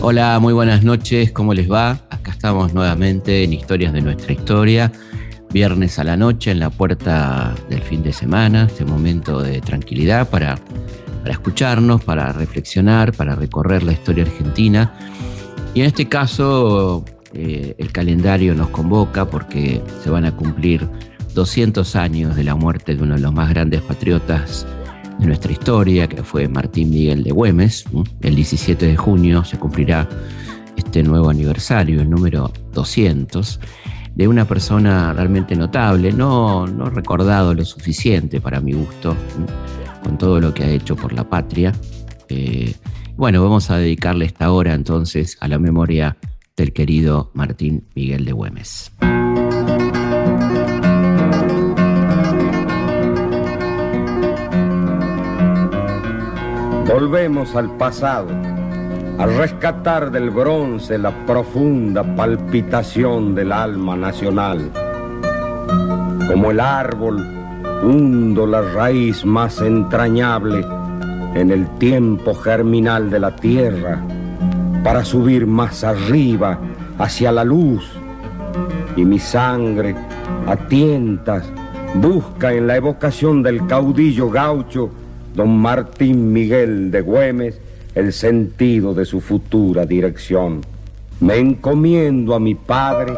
Hola, muy buenas noches, ¿cómo les va? Acá estamos nuevamente en Historias de nuestra historia, viernes a la noche en la puerta del fin de semana, este momento de tranquilidad para, para escucharnos, para reflexionar, para recorrer la historia argentina. Y en este caso eh, el calendario nos convoca porque se van a cumplir 200 años de la muerte de uno de los más grandes patriotas de nuestra historia, que fue Martín Miguel de Güemes. El 17 de junio se cumplirá este nuevo aniversario, el número 200, de una persona realmente notable, no, no recordado lo suficiente para mi gusto, con todo lo que ha hecho por la patria. Eh, bueno, vamos a dedicarle esta hora entonces a la memoria del querido Martín Miguel de Güemes. Volvemos al pasado, a rescatar del bronce la profunda palpitación del alma nacional. Como el árbol, hundo la raíz más entrañable en el tiempo germinal de la tierra para subir más arriba hacia la luz. Y mi sangre, a tientas, busca en la evocación del caudillo gaucho don Martín Miguel de Güemes, el sentido de su futura dirección. Me encomiendo a mi Padre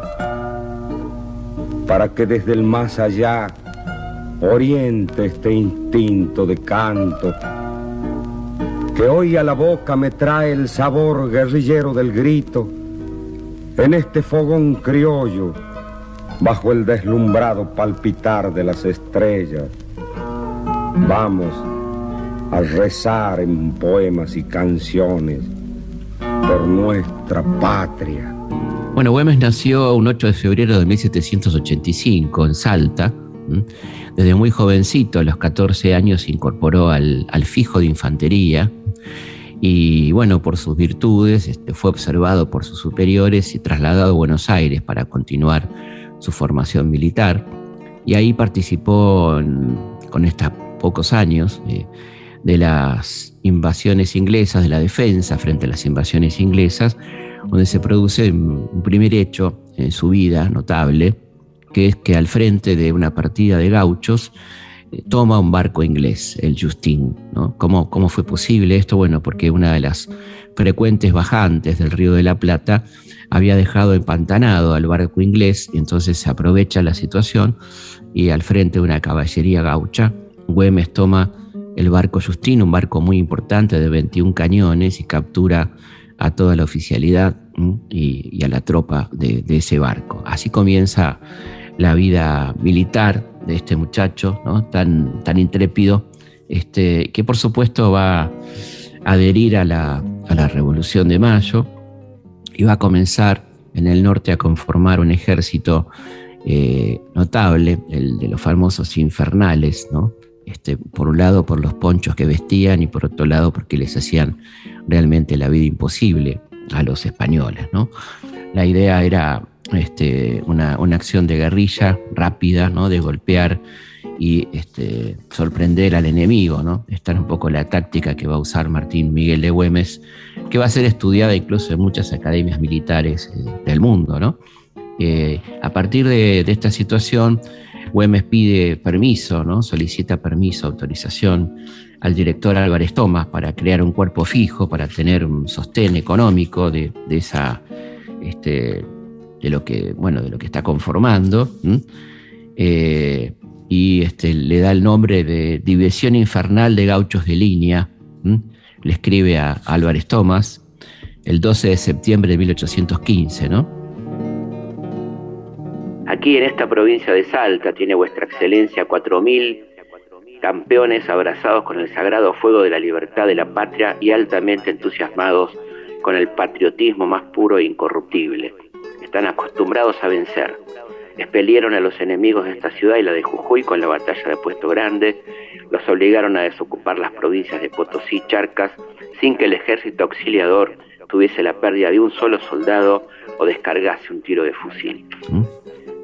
para que desde el más allá oriente este instinto de canto que hoy a la boca me trae el sabor guerrillero del grito en este fogón criollo bajo el deslumbrado palpitar de las estrellas. Vamos a rezar en poemas y canciones por nuestra patria. Bueno, Güemes nació un 8 de febrero de 1785 en Salta. Desde muy jovencito, a los 14 años, se incorporó al, fijo de infantería y, bueno, por sus virtudes, este, fue observado por sus superiores y trasladado a Buenos Aires para continuar su formación militar. Y ahí participó con estos pocos años. Eh, de las invasiones inglesas, de la defensa frente a las invasiones inglesas, donde se produce un primer hecho en su vida notable, que es que al frente de una partida de gauchos eh, toma un barco inglés, el Justin. ¿no? ¿Cómo, ¿Cómo fue posible esto? Bueno, porque una de las frecuentes bajantes del río de la Plata había dejado empantanado al barco inglés y entonces se aprovecha la situación y al frente de una caballería gaucha, Güemes toma el barco Justino, un barco muy importante de 21 cañones y captura a toda la oficialidad y, a la tropa de, ese barco. Así comienza la vida militar de este muchacho, ¿no? tan, tan intrépido, este, que por supuesto va a adherir a la, Revolución de Mayo y va a comenzar en el norte a conformar un ejército eh, notable, el de los famosos infernales, ¿no? Este, por un lado por los ponchos que vestían y por otro lado porque les hacían realmente la vida imposible a los españoles. ¿no? La idea era este, una, acción de guerrilla rápida, ¿no? de golpear y este, sorprender al enemigo. ¿no? Esta es un poco la táctica que va a usar Martín Miguel de Güemes, que va a ser estudiada incluso en muchas academias militares eh, del mundo. ¿no? Eh, a partir de, de esta situación, Güemes pide permiso, ¿no? solicita permiso, autorización al director Álvarez Tomás para crear un cuerpo fijo, para tener un sostén económico de, esa, este, de lo que, bueno, de lo que está conformando. Eh, y este, le da el nombre de División Infernal de Gauchos de Línea. Le escribe a Álvarez Tomás el 12 de septiembre de 1815, ¿no? Aquí en esta provincia de Salta tiene vuestra excelencia cuatro mil campeones abrazados con el sagrado fuego de la libertad de la patria y altamente entusiasmados con el patriotismo más puro e incorruptible. Están acostumbrados a vencer. Expelieron a los enemigos de esta ciudad y la de Jujuy con la batalla de Puesto Grande, los obligaron a desocupar las provincias de Potosí y Charcas sin que el ejército auxiliador tuviese la pérdida de un solo soldado o descargase un tiro de fusil. ¿Mm?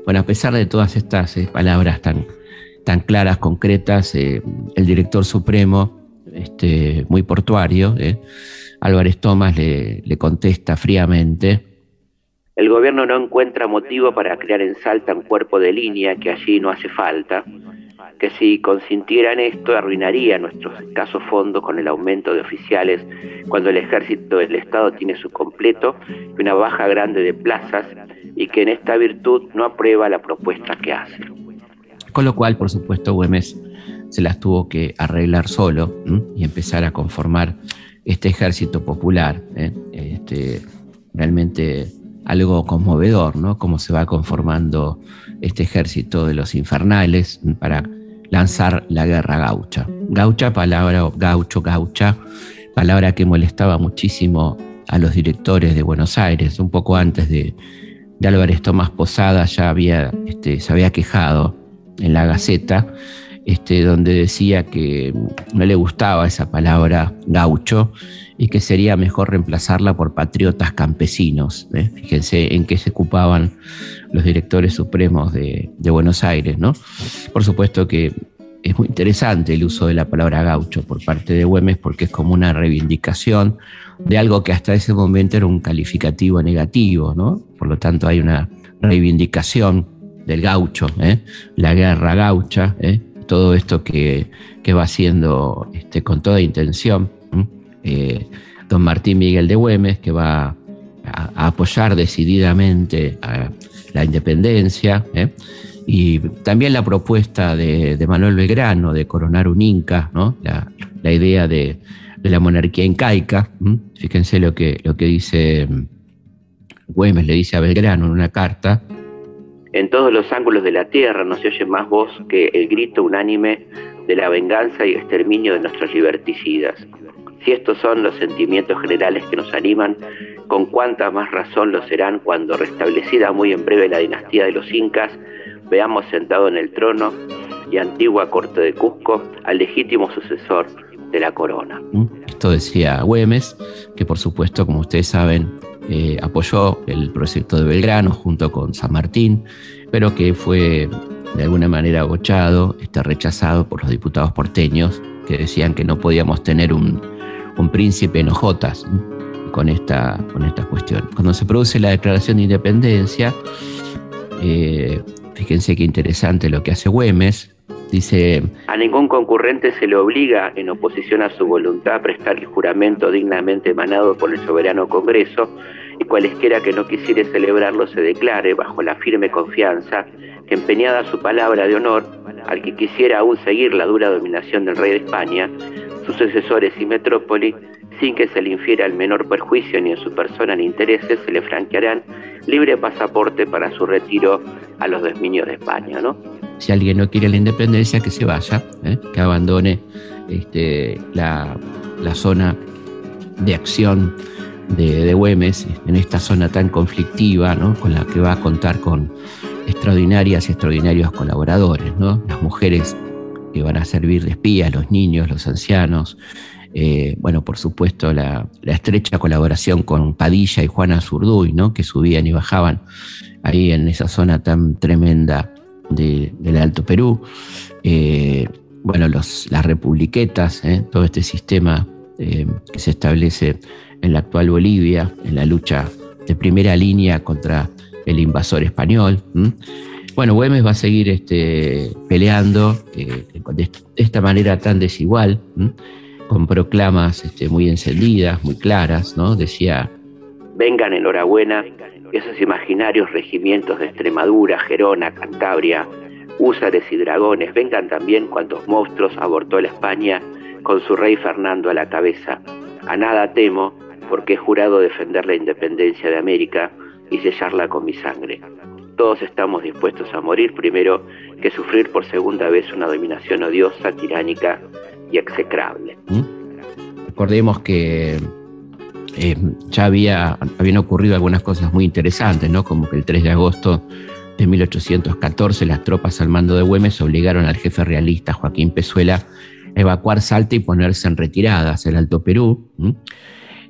Bueno, a pesar de todas estas eh, palabras tan, tan claras, concretas, el director supremo, este, muy portuario, Álvarez Tomás le, le contesta fríamente, el gobierno no encuentra motivo para crear en Salta un cuerpo de línea que allí no hace falta, que si consintieran esto arruinaría nuestros escasos fondos con el aumento de oficiales cuando el ejército del Estado tiene su completo y una baja grande de plazas y que en esta virtud no aprueba la propuesta que hace. Con lo cual, por supuesto, Güemes se las tuvo que arreglar solo y empezar a conformar este ejército popular. ¿eh? Este, realmente algo conmovedor, ¿no? Cómo se va conformando este ejército de los infernales para lanzar la guerra gaucha. Gaucha, palabra, gaucho, gaucha, palabra que molestaba muchísimo a los directores de Buenos Aires. Un poco antes de, de Álvarez Tomás Posada ya había, este, se había quejado en la Gaceta, este, donde decía que no le gustaba esa palabra gaucho y que sería mejor reemplazarla por patriotas campesinos. ¿eh? Fíjense en qué se ocupaban los directores supremos de, Buenos Aires. ¿no? Por supuesto que es muy interesante el uso de la palabra gaucho por parte de Güemes porque es como una reivindicación de algo que hasta ese momento era un calificativo negativo. ¿no? Por lo tanto hay una reivindicación del gaucho, ¿eh? la guerra gaucha, ¿eh? todo esto que, va haciendo este, con toda intención eh, don Martín Miguel de Güemes, que va a, apoyar decididamente la independencia, y también la propuesta de, Manuel Belgrano de coronar un Inca, ¿no? la, idea de, la monarquía incaica. Fíjense lo que, lo que dice Güemes, le dice a Belgrano en una carta. En todos los ángulos de la tierra no se oye más voz que el grito unánime de la venganza y exterminio de nuestros liberticidas. Si estos son los sentimientos generales que nos animan, con cuánta más razón lo serán cuando, restablecida muy en breve la dinastía de los incas, veamos sentado en el trono y antigua corte de Cusco al legítimo sucesor de la corona. ¿Mm? Esto decía Güemes, que por supuesto, como ustedes saben, eh, apoyó el proyecto de Belgrano junto con San Martín, pero que fue de alguna manera agochado, está rechazado por los diputados porteños que decían que no podíamos tener un, un príncipe en hojotas con esta, con esta cuestión. Cuando se produce la declaración de independencia, eh, fíjense qué interesante lo que hace Güemes, dice... A ningún concurrente se le obliga, en oposición a su voluntad, a prestar el juramento dignamente emanado por el soberano Congreso, y cualesquiera que no quisiere celebrarlo se declare, bajo la firme confianza, que empeñada su palabra de honor, al que quisiera aún seguir la dura dominación del rey de España, sus sucesores y metrópoli, sin que se le infiera el menor perjuicio ni en su persona ni intereses, se le franquearán libre pasaporte para su retiro a los dominios de España. ¿no? Si alguien no quiere la independencia, que se vaya, ¿eh? que abandone este, la, zona de acción de, de, Güemes, en esta zona tan conflictiva, con la que va a contar con extraordinarias y extraordinarios colaboradores, las mujeres que van a servir de espías, los niños, los ancianos. Eh, bueno, por supuesto, la, estrecha colaboración con Padilla y Juana Zurduy, que subían y bajaban ahí en esa zona tan tremenda del Alto Perú. Eh, bueno, los, las republiquetas, ¿eh? todo este sistema que se establece en la actual Bolivia, en la lucha de primera línea contra el invasor español. Bueno, Güemes va a seguir este, peleando eh, de esta manera tan desigual, con proclamas este, muy encendidas, muy claras, ¿no? Decía... Vengan enhorabuena esos imaginarios regimientos de Extremadura, Gerona, Cantabria, húsares y dragones, vengan también cuantos monstruos abortó la España con su rey Fernando a la cabeza. A nada temo, porque he jurado defender la independencia de América y sellarla con mi sangre todos estamos dispuestos a morir primero que sufrir por segunda vez una dominación odiosa, tiránica y execrable. ¿Mm? Recordemos que eh, ya había, habían ocurrido algunas cosas muy interesantes, ¿no? como que el 3 de agosto de 1814 las tropas al mando de Güemes obligaron al jefe realista Joaquín Pezuela a evacuar Salta y ponerse en retirada hacia el Alto Perú.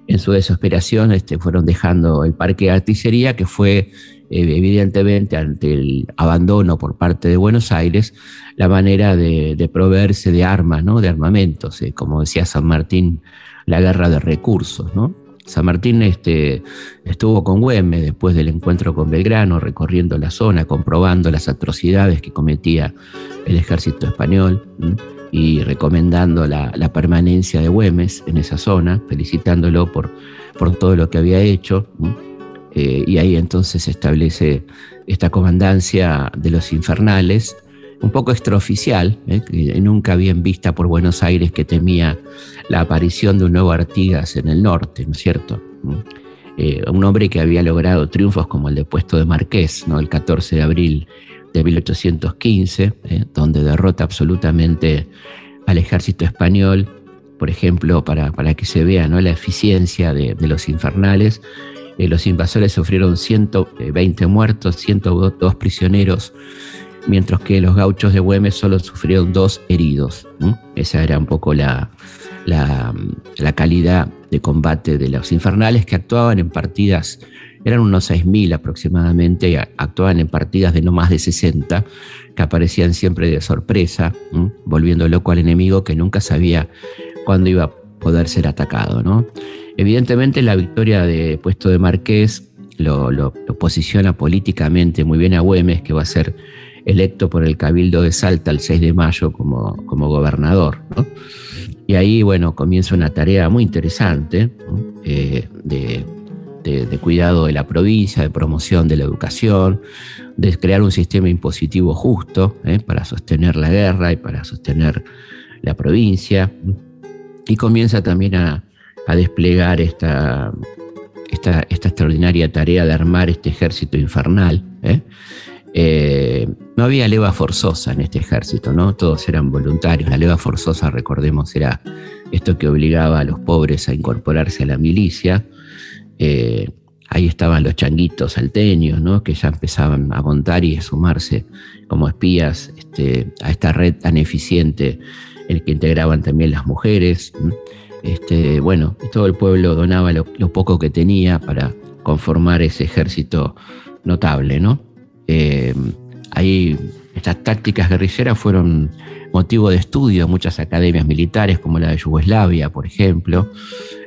En su desesperación este, fueron dejando el parque de artillería que fue evidentemente ante el abandono por parte de Buenos Aires, la manera de, proveerse de armas, ¿no? de armamentos, como decía San Martín, la guerra de recursos. ¿no? San Martín este, estuvo con Güemes después del encuentro con Belgrano, recorriendo la zona, comprobando las atrocidades que cometía el ejército español y recomendando la, permanencia de Güemes en esa zona, felicitándolo por, todo lo que había hecho. Eh, y ahí entonces se establece esta comandancia de los infernales, un poco extraoficial, ¿eh? que nunca bien vista por Buenos Aires que temía la aparición de un nuevo Artigas en el norte, ¿no es cierto? Eh, un hombre que había logrado triunfos como el de puesto de Marqués, ¿no? el 14 de abril de 1815, ¿eh? donde derrota absolutamente al ejército español, por ejemplo, para, para que se vea ¿no? la eficiencia de, los infernales. los invasores sufrieron 120 muertos, 102 prisioneros, mientras que los gauchos de Güemes solo sufrieron dos heridos. Esa era un poco la, la, calidad de combate de los infernales que actuaban en partidas, eran unos 6.000 aproximadamente, actuaban en partidas de no más de 60, que aparecían siempre de sorpresa, volviendo loco al enemigo que nunca sabía cuándo iba a poder ser atacado. ¿no? Evidentemente la victoria de puesto de Marqués lo, posiciona políticamente muy bien a Güemes, que va a ser electo por el Cabildo de Salta el 6 de mayo como, como gobernador. Y ahí, bueno, comienza una tarea muy interesante eh, de, cuidado de la provincia, de promoción de la educación, de crear un sistema impositivo justo eh, para sostener la guerra y para sostener la provincia. Y comienza también a, desplegar esta, esta, esta, extraordinaria tarea de armar este ejército infernal. ¿eh? Eh, no había leva forzosa en este ejército, ¿no? Todos eran voluntarios. La leva forzosa, recordemos, era esto que obligaba a los pobres a incorporarse a la milicia. Eh, ahí estaban los changuitos salteños, ¿no? Que ya empezaban a montar y a sumarse como espías este, a esta red tan eficiente, el que integraban también las mujeres. Este, bueno, todo el pueblo donaba lo, lo poco que tenía para conformar ese ejército notable, ¿no? Eh, estas tácticas guerrilleras fueron motivo de estudio en muchas academias militares, como la de Yugoslavia, por ejemplo.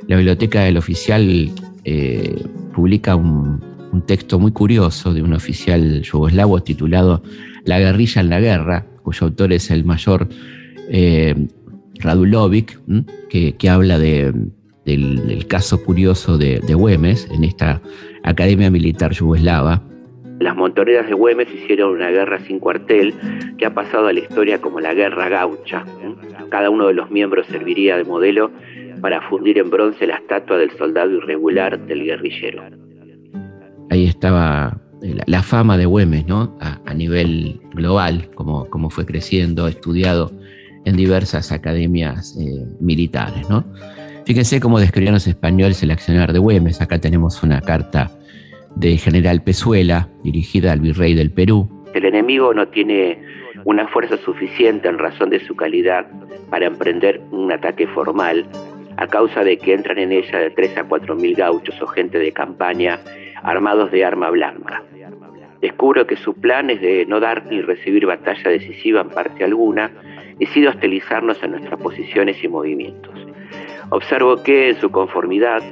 La biblioteca del oficial eh, publica un, texto muy curioso de un oficial yugoslavo titulado La guerrilla en la guerra, cuyo autor es el mayor eh, Radulovic, que, habla del, caso curioso de, de Güemes en esta academia militar yugoslava las montoneras de Güemes hicieron una guerra sin cuartel que ha pasado a la historia como la guerra gaucha. Cada uno de los miembros serviría de modelo para fundir en bronce la estatua del soldado irregular del guerrillero. Ahí estaba la, fama de Güemes, ¿no? A, nivel global, como, como, fue creciendo, estudiado en diversas academias eh, militares, ¿no? Fíjense cómo describían los españoles el accionar de Güemes. Acá tenemos una carta de General Pezuela, dirigida al virrey del Perú. El enemigo no tiene una fuerza suficiente en razón de su calidad para emprender un ataque formal, a causa de que entran en ella de 3 a 4 mil gauchos o gente de campaña armados de arma blanca. Descubro que su plan es de no dar ni recibir batalla decisiva en parte alguna, y sí de hostilizarnos en nuestras posiciones y movimientos. Observo que, en su conformidad,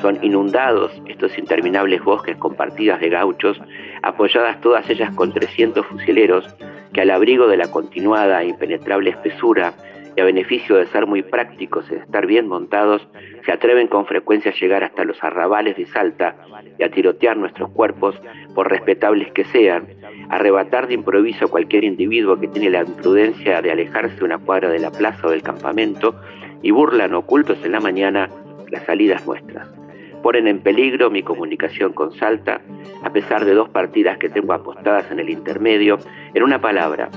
son inundados estos interminables bosques con partidas de gauchos, apoyadas todas ellas con 300 fusileros, que al abrigo de la continuada e impenetrable espesura y a beneficio de ser muy prácticos y de estar bien montados, se atreven con frecuencia a llegar hasta los arrabales de Salta y a tirotear nuestros cuerpos, por respetables que sean, arrebatar de improviso a cualquier individuo que tiene la imprudencia de alejarse una cuadra de la plaza o del campamento y burlan ocultos en la mañana las salidas nuestras ponen en peligro mi comunicación con Salta, a pesar de dos partidas que tengo apostadas en el intermedio. En una palabra,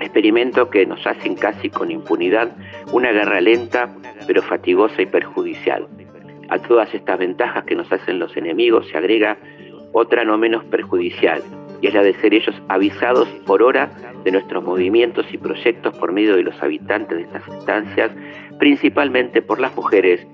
experimento que nos hacen casi con impunidad una guerra lenta, pero fatigosa y perjudicial. A todas estas ventajas que nos hacen los enemigos se agrega otra no menos perjudicial, y es la de ser ellos avisados por hora de nuestros movimientos y proyectos por medio de los habitantes de estas estancias, principalmente por las mujeres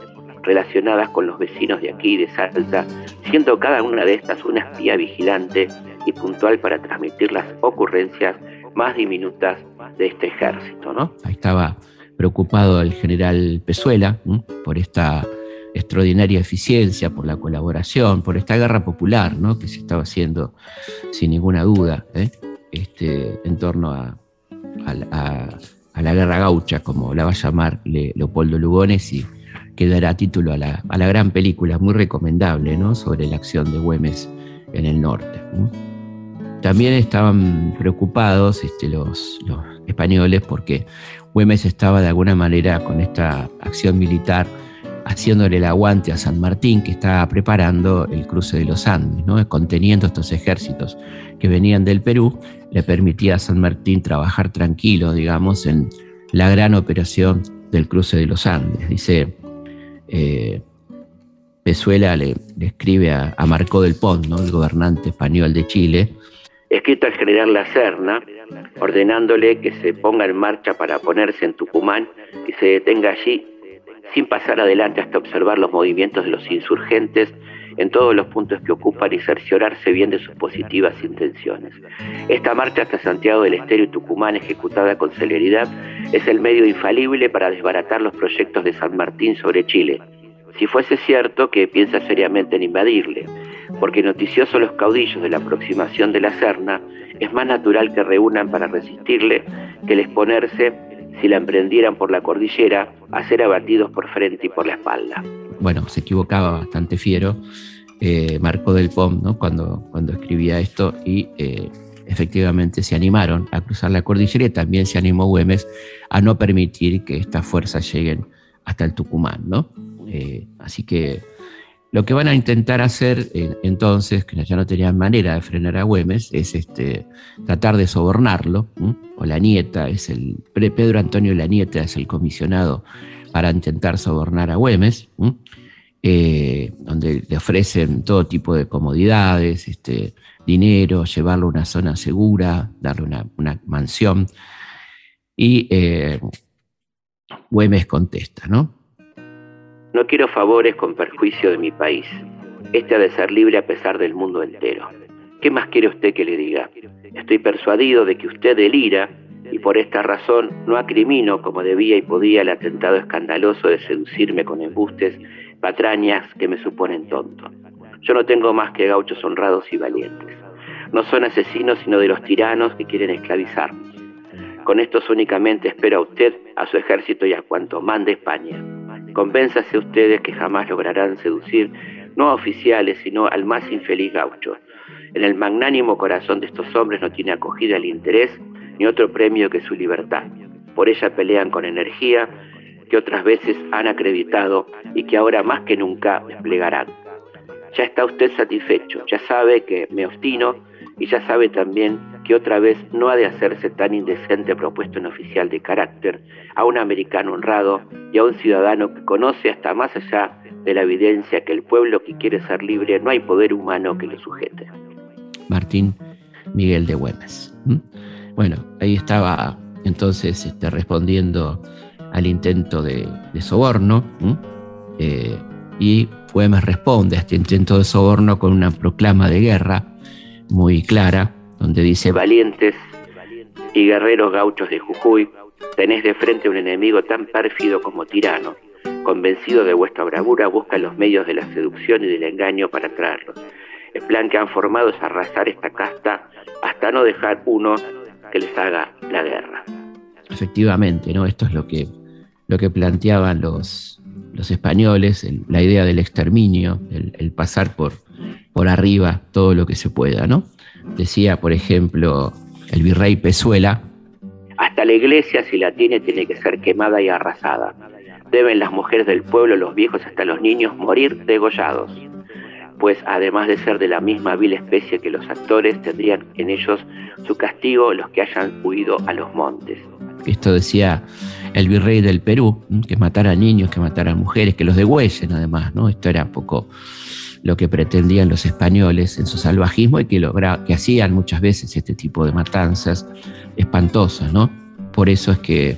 relacionadas con los vecinos de aquí de Salta, siendo cada una de estas una espía vigilante y puntual para transmitir las ocurrencias más diminutas de este ejército. ¿no? Ahí estaba preocupado el general Pezuela por esta extraordinaria eficiencia, por la colaboración, por esta guerra popular ¿no? que se estaba haciendo sin ninguna duda ¿eh? este, en torno a, la guerra gaucha, como la va a llamar Leopoldo Lugones, y que dará título a la, gran película, muy recomendable, ¿no? sobre la acción de Güemes en el norte. También estaban preocupados este, los, españoles porque Güemes estaba de alguna manera con esta acción militar haciéndole el aguante a San Martín, que estaba preparando el cruce de los Andes, ¿no? conteniendo estos ejércitos que venían del Perú, le permitía a San Martín trabajar tranquilo, digamos, en la gran operación del cruce de los Andes. Dice, eh, Pezuela le, escribe a, Marcó del Pont, ¿no? el gobernante español de Chile, escrito al general La Serna, ordenándole que se ponga en marcha para ponerse en Tucumán y se detenga allí sin pasar adelante hasta observar los movimientos de los insurgentes en todos los puntos que ocupan y cerciorarse bien de sus positivas intenciones. Esta marcha hasta Santiago del Estero y Tucumán, ejecutada con celeridad, es el medio infalible para desbaratar los proyectos de San Martín sobre Chile, si fuese cierto que piensa seriamente en invadirle, porque noticiosos los caudillos de la aproximación de la Serna, es más natural que reúnan para resistirle que el exponerse, si la emprendieran por la cordillera, a ser abatidos por frente y por la espalda. Bueno, se equivocaba bastante fiero eh, Marco del Pom ¿no? cuando, cuando escribía esto y eh, efectivamente se animaron a cruzar la cordillera y también se animó Güemes a no permitir que estas fuerzas lleguen hasta el Tucumán. ¿no? Eh, así que lo que van a intentar hacer eh, entonces, que ya no tenían manera de frenar a Güemes, es este, tratar de sobornarlo, o la nieta, es el Pedro Antonio La Nieta es el comisionado para intentar sobornar a Güemes, eh, donde le ofrecen todo tipo de comodidades, este, dinero, llevarlo a una zona segura, darle una, mansión. Y eh, Güemes contesta, ¿no? No quiero favores con perjuicio de mi país. Este ha de ser libre a pesar del mundo entero. ¿Qué más quiere usted que le diga? Estoy persuadido de que usted delira y por esta razón no acrimino como debía y podía el atentado escandaloso de seducirme con embustes, patrañas que me suponen tonto. Yo no tengo más que gauchos honrados y valientes. No son asesinos sino de los tiranos que quieren esclavizarnos. Con estos únicamente espero a usted, a su ejército y a cuanto mande España. Convénzase ustedes que jamás lograrán seducir no a oficiales, sino al más infeliz gaucho. En el magnánimo corazón de estos hombres no tiene acogida el interés ni otro premio que su libertad. Por ella pelean con energía que otras veces han acreditado y que ahora más que nunca desplegarán. Ya está usted satisfecho, ya sabe que me obstino y ya sabe también que otra vez no ha de hacerse tan indecente propuesto en oficial de carácter a un americano honrado y a un ciudadano que conoce hasta más allá de la evidencia que el pueblo que quiere ser libre no hay poder humano que lo sujete. Martín Miguel de Güemes. Bueno, ahí estaba entonces este, respondiendo al intento de, soborno eh, y Güemes responde a este intento de soborno con una proclama de guerra muy clara, donde dice, valientes y guerreros gauchos de Jujuy, tenés de frente un enemigo tan pérfido como tirano. Convencido de vuestra bravura, busca los medios de la seducción y del engaño para traerlos. El plan que han formado es arrasar esta casta hasta no dejar uno que les haga la guerra. Efectivamente, ¿no? Esto es lo que, lo que planteaban los, los españoles, la idea del exterminio, el pasar por, por arriba todo lo que se pueda, ¿no? Decía, por ejemplo, el virrey Pezuela. Hasta la iglesia, si la tiene, tiene que ser quemada y arrasada. Deben las mujeres del pueblo, los viejos, hasta los niños, morir degollados. Pues además de ser de la misma vil especie que los actores, tendrían en ellos su castigo los que hayan huido a los montes. Esto decía el virrey del Perú, que matara niños, que matara mujeres, que los degüellen además, ¿no? Esto era un poco lo que pretendían los españoles en su salvajismo y que, logra, que hacían muchas veces este tipo de matanzas espantosas, ¿no? Por eso es que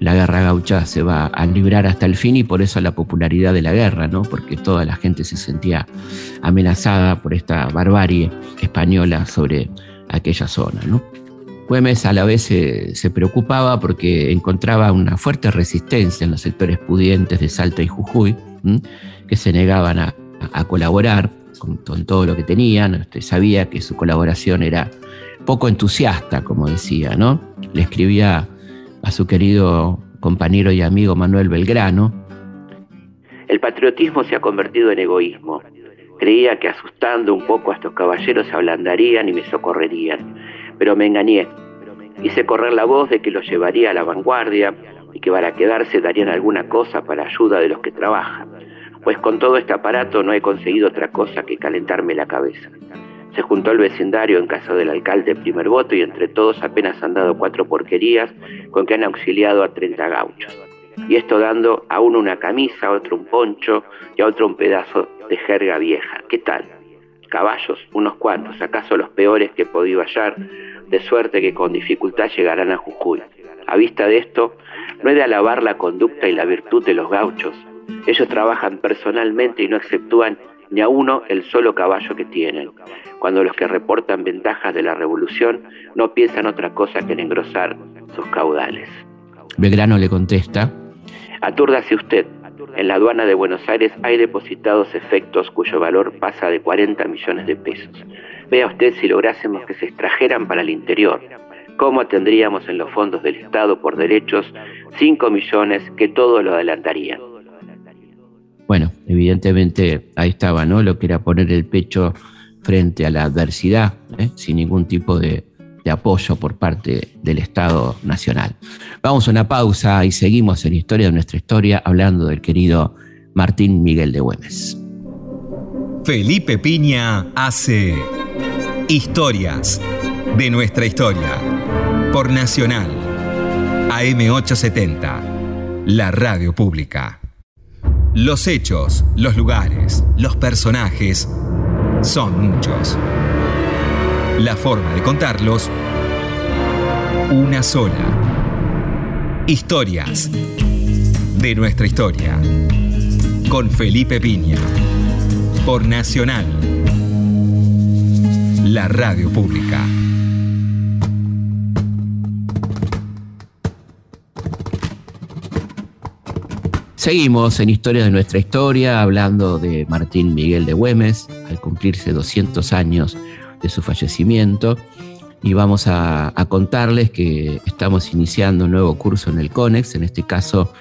la guerra gaucha se va a librar hasta el fin y por eso la popularidad de la guerra, ¿no? Porque toda la gente se sentía amenazada por esta barbarie española sobre aquella zona, ¿no? Güemes a la vez se, preocupaba porque encontraba una fuerte resistencia en los sectores pudientes de Salta y Jujuy, que se negaban a, colaborar con, todo lo que tenían. Este, sabía que su colaboración era poco entusiasta, como decía, ¿no? Le escribía a su querido compañero y amigo Manuel Belgrano. El patriotismo se ha convertido en egoísmo. Creía que asustando un poco a estos caballeros se ablandarían y me socorrerían pero me engañé. Hice correr la voz de que los llevaría a la vanguardia y que para quedarse darían alguna cosa para ayuda de los que trabajan, pues con todo este aparato no he conseguido otra cosa que calentarme la cabeza. Se juntó el vecindario en casa del alcalde primer voto y entre todos apenas han dado cuatro porquerías con que han auxiliado a 30 gauchos. Y esto dando a uno una camisa, a otro un poncho y a otro un pedazo de jerga vieja. ¿Qué tal? Caballos, unos cuantos, acaso los peores que he podido hallar, de suerte que con dificultad llegarán a Jujuy. A vista de esto, no he de alabar la conducta y la virtud de los gauchos. Ellos trabajan personalmente y no exceptúan ni a uno el solo caballo que tienen, cuando los que reportan ventajas de la revolución no piensan otra cosa que en engrosar sus caudales. Belgrano le contesta, Atúrdase usted, en la aduana de Buenos Aires hay depositados efectos cuyo valor pasa de 40 millones de pesos. Vea usted si lográsemos que se extrajeran para el interior. ¿Cómo tendríamos en los fondos del Estado por derechos 5 millones que todo lo adelantarían? Bueno, evidentemente ahí estaba, ¿no? Lo que era poner el pecho frente a la adversidad, ¿eh? sin ningún tipo de, de apoyo por parte del Estado Nacional. Vamos a una pausa y seguimos en Historia de nuestra historia hablando del querido Martín Miguel de Güemes. Felipe Piña hace Historias de nuestra historia por Nacional AM870, la radio pública. Los hechos, los lugares, los personajes son muchos la forma de contarlos, una sola. Historias de nuestra historia. Con Felipe Piña. Por Nacional. La radio pública. Seguimos en Historia de nuestra historia hablando de Martín Miguel de Güemes al cumplirse 200 años de su fallecimiento y vamos a, contarles que estamos iniciando un nuevo curso en el CONEX, en este caso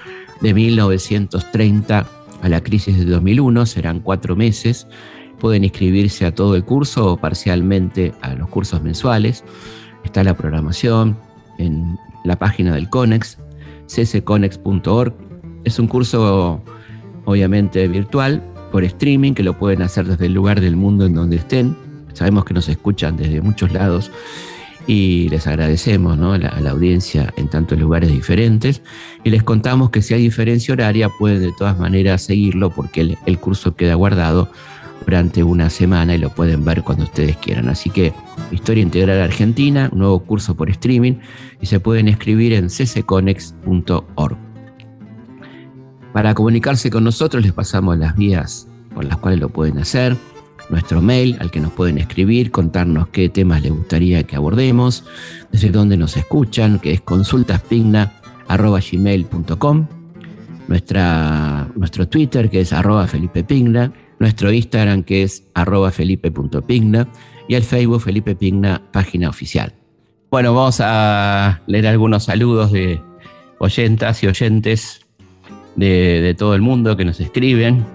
de 1930 a la crisis de 2001, serán cuatro meses. Pueden inscribirse a todo el curso o parcialmente a los cursos mensuales. Está la programación en la página del CONEX, ccconex.org. Es un curso obviamente virtual, por streaming, que lo pueden hacer desde el lugar del mundo en donde estén. Sabemos que nos escuchan desde muchos lados y les agradecemos a, la, audiencia en tantos lugares diferentes y les contamos que si hay diferencia horaria pueden de todas maneras seguirlo porque el, curso queda guardado durante una semana y lo pueden ver cuando ustedes quieran. Así que Historia Integral Argentina, un nuevo curso por streaming y se pueden escribir en ccconex.org. Para comunicarse con nosotros les pasamos las vías por las cuales lo pueden hacer. Nuestro mail al que nos pueden escribir, contarnos qué temas les gustaría que abordemos, desde dónde nos escuchan, que es consultaspigna.gmail.com, nuestra, nuestro Twitter que es arroba Felipe Pigna, nuestro Instagram que es arroba felipe.pigna y el Facebook Felipe Pigna, página oficial. Bueno, vamos a leer algunos saludos de oyentas y oyentes de, todo el mundo que nos escriben.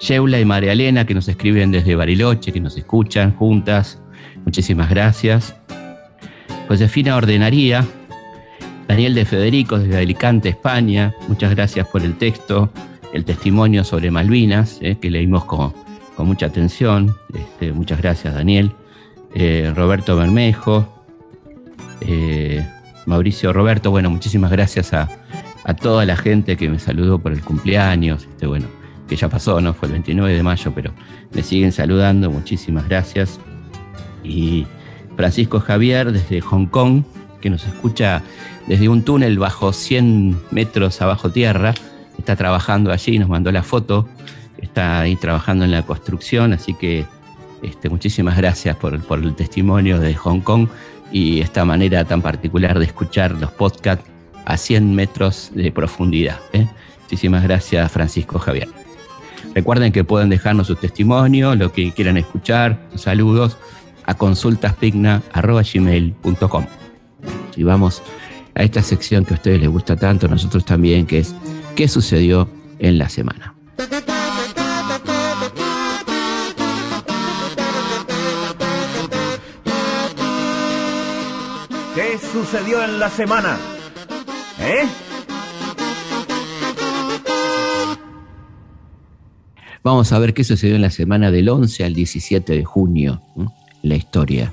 Yeula y María Elena, que nos escriben desde Bariloche, que nos escuchan juntas. Muchísimas gracias. Josefina Ordenaría, Daniel de Federico desde Alicante, España. Muchas gracias por el texto, el testimonio sobre Malvinas, eh, que leímos con, mucha atención. Este, muchas gracias, Daniel. Eh, Roberto Bermejo, eh, Mauricio Roberto, bueno, muchísimas gracias a, a, toda la gente que me saludó por el cumpleaños. Este, bueno, que ya pasó, ¿no? Fue el 29 de mayo, pero me siguen saludando, muchísimas gracias. Y Francisco Javier desde Hong Kong, que nos escucha desde un túnel bajo 100 metros abajo tierra. Está trabajando allí, nos mandó la foto. Está ahí trabajando en la construcción, así que este, muchísimas gracias por, el testimonio de Hong Kong y esta manera tan particular de escuchar los podcasts a 100 metros de profundidad. ¿eh? Muchísimas gracias, Francisco Javier. Recuerden que pueden dejarnos su testimonio, lo que quieran escuchar, sus saludos a consultaspigna.gmail.com. Y vamos a esta sección que a ustedes les gusta tanto, nosotros también, que es ¿qué sucedió en la semana? ¿Qué sucedió en la semana? ¿Eh? Vamos a ver qué sucedió en la semana del 11 al 17 de junio, la historia.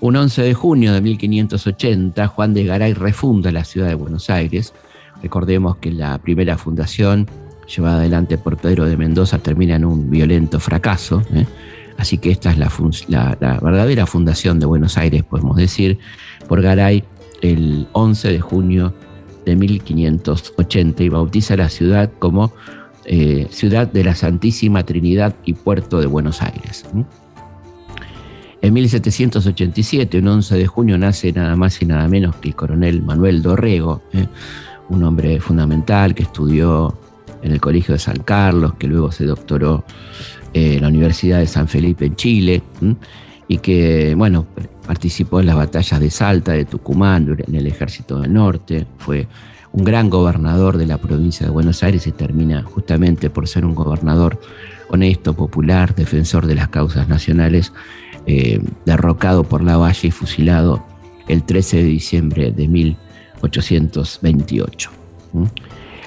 Un 11 de junio de 1580, Juan de Garay refunda la ciudad de Buenos Aires. Recordemos que la primera fundación, llevada adelante por Pedro de Mendoza, termina en un violento fracaso. ¿eh? Así que esta es la, la, verdadera fundación de Buenos Aires, podemos decir, por Garay el 11 de junio de 1580 y bautiza la ciudad como eh, ciudad de la Santísima Trinidad y puerto de Buenos Aires. En 1787, un 11 de junio, nace nada más y nada menos que el coronel Manuel Dorrego, ¿eh? un hombre fundamental que estudió en el Colegio de San Carlos, que luego se doctoró en la Universidad de San Felipe en Chile, y que, bueno, participó en las batallas de Salta, de Tucumán, en el Ejército del Norte, fue un gran gobernador de la provincia de Buenos Aires y termina justamente por ser un gobernador honesto, popular, defensor de las causas nacionales, eh, derrocado por la Valle y fusilado el 13 de diciembre de 1828.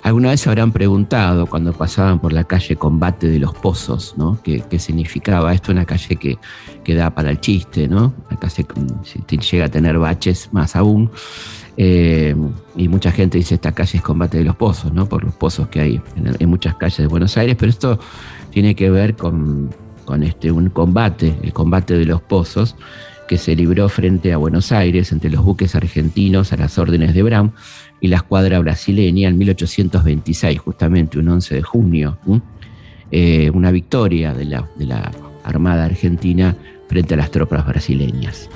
Alguna vez se habrán preguntado cuando pasaban por la calle Combate de los Pozos, ¿no? ¿Qué, significaba? Esto es una calle que, que, da para el chiste, ¿no? Acá se, llega a tener baches más aún. Eh, y mucha gente dice esta calle es Combate de los Pozos, ¿no? Por los pozos que hay en, muchas calles de Buenos Aires, pero esto tiene que ver con, con este, un combate, el combate de los pozos, que se libró frente a Buenos Aires entre los buques argentinos a las órdenes de Brown y la escuadra brasileña en 1826, justamente un 11 de junio. Eh, una victoria de la, de la Armada Argentina frente a las tropas brasileñas.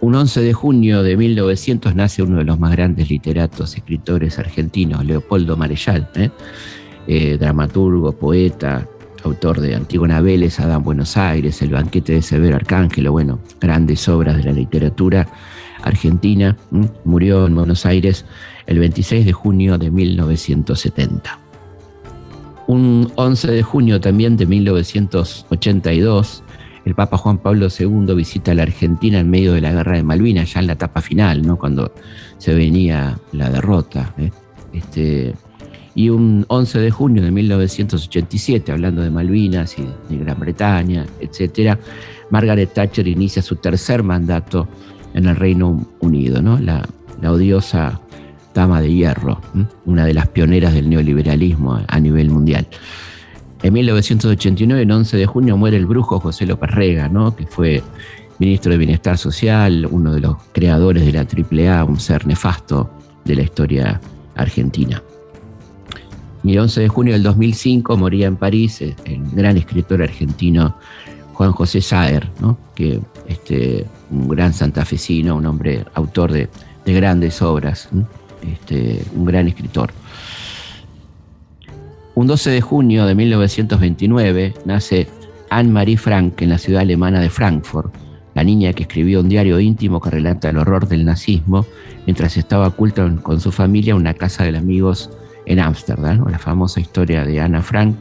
Un 11 de junio de 1900 nace uno de los más grandes literatos, escritores argentinos, Leopoldo Marechal, ¿eh? Eh, dramaturgo, poeta, autor de Antígona Vélez, Adán Buenos Aires, El banquete de Severo Arcángelo, bueno, grandes obras de la literatura argentina. Murió en Buenos Aires el 26 de junio de 1970. Un 11 de junio también de 1982, el Papa Juan Pablo II visita la Argentina en medio de la guerra de Malvinas, ya en la etapa final, ¿no? cuando se venía la derrota. ¿eh? Este, y un 11 de junio de 1987, hablando de Malvinas y de Gran Bretaña, etc., Margaret Thatcher inicia su tercer mandato en el Reino Unido, ¿no? la, la odiosa Dama de Hierro, una de las pioneras del neoliberalismo a nivel mundial. En 1989, en 11 de junio, muere el brujo José López Rega, que fue ministro de Bienestar Social, uno de los creadores de la AAA, un ser nefasto de la historia argentina. Y el 11 de junio del 2005 moría en París el gran escritor argentino Juan José Saer, que este, un gran santafesino, un hombre autor de, grandes obras. Este, un gran escritor. Un 12 de junio de 1929 nace Anne-Marie Frank en la ciudad alemana de Frankfurt, la niña que escribió un diario íntimo que relata el horror del nazismo mientras estaba oculta con su familia en una casa de amigos en Ámsterdam, la famosa historia de Anna Frank,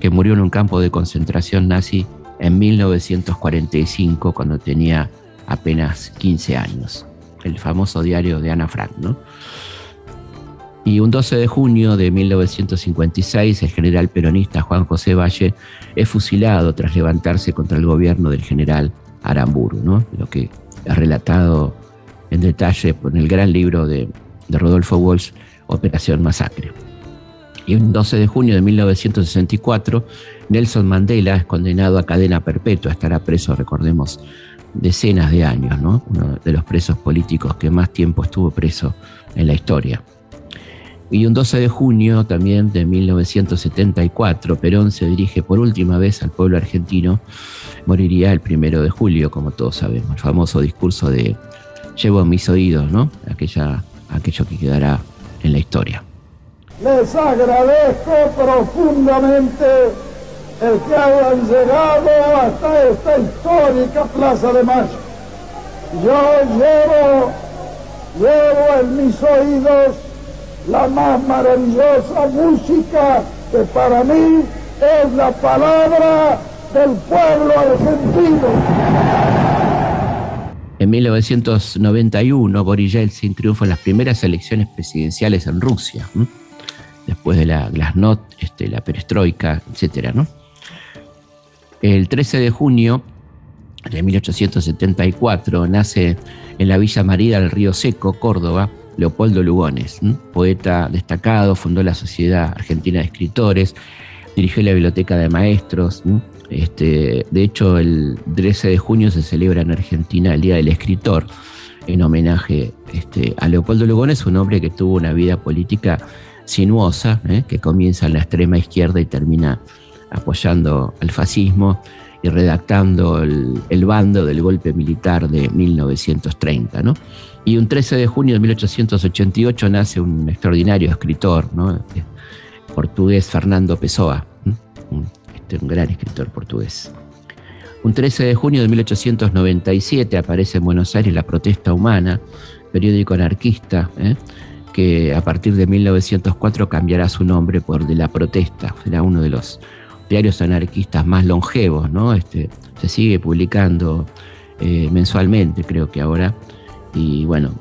que murió en un campo de concentración nazi en 1945 cuando tenía apenas 15 años. El famoso diario de Ana Frank, ¿no? Y un 12 de junio de 1956, el general peronista Juan José Valle es fusilado tras levantarse contra el gobierno del general Aramburu, lo que ha relatado en detalle en el gran libro de, Rodolfo Walsh, Operación Masacre. Y un 12 de junio de 1964, Nelson Mandela es condenado a cadena perpetua, estará preso, recordemos, decenas de años, ¿no? uno de los presos políticos que más tiempo estuvo preso en la historia. Y un 12 de junio también de 1974, Perón se dirige por última vez al pueblo argentino. Moriría el primero de julio, como todos sabemos, el famoso discurso de llevo en mis oídos, ¿no? Aquella, aquello que quedará en la historia. Les agradezco profundamente el que hayan llegado hasta esta histórica Plaza de Mayo. Yo llevo, llevo en mis oídos la más maravillosa música que para mí es la palabra del pueblo argentino. En 1991, Boris Yeltsin triunfa en las primeras elecciones presidenciales en Rusia, después de la glasnost, este, la perestroika, etc. ¿no? El 13 de junio de 1874 nace en la Villa María del Río Seco, Córdoba, Leopoldo Lugones, poeta destacado, fundó la Sociedad Argentina de Escritores, dirigió la Biblioteca de Maestros. Este, de hecho, el 13 de junio se celebra en Argentina el Día del Escritor, en homenaje este, a Leopoldo Lugones, un hombre que tuvo una vida política sinuosa, ¿eh? que comienza en la extrema izquierda y termina apoyando al fascismo y redactando el, bando del golpe militar de 1930. ¿no? Y un 13 de junio de 1888 nace un extraordinario escritor portugués, Fernando Pessoa, este, un gran escritor portugués. Un 13 de junio de 1897 aparece en Buenos Aires La Protesta Humana, periódico anarquista, ¿eh? que a partir de 1904 cambiará su nombre por De la Protesta. Será uno de los diarios anarquistas más longevos, ¿no? Este, se sigue publicando eh, mensualmente, creo que ahora y bueno,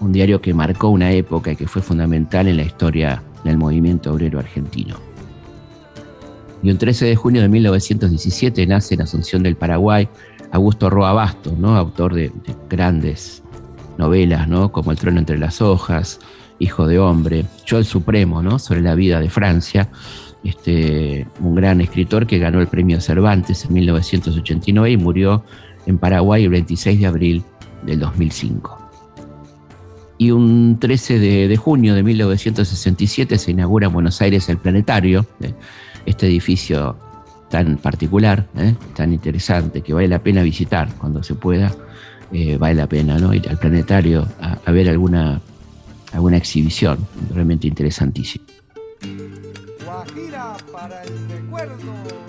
un, diario que marcó una época y que fue fundamental en la historia del movimiento obrero argentino. Y un 13 de junio de 1917 nace en Asunción del Paraguay Augusto Roa Bastos, ¿no? autor de, grandes novelas ¿no? como El trono entre las hojas, Hijo de hombre, Yo el Supremo, ¿no? sobre la vida de Francia, este, un gran escritor que ganó el premio Cervantes en 1989 y murió en Paraguay el 26 de abril del 2005 y un 13 de, junio de 1967 se inaugura en Buenos Aires el Planetario, ¿eh? este edificio tan particular, ¿eh? tan interesante, que vale la pena visitar cuando se pueda, eh, vale la pena ir al Planetario a, ver alguna, alguna exhibición realmente interesantísima.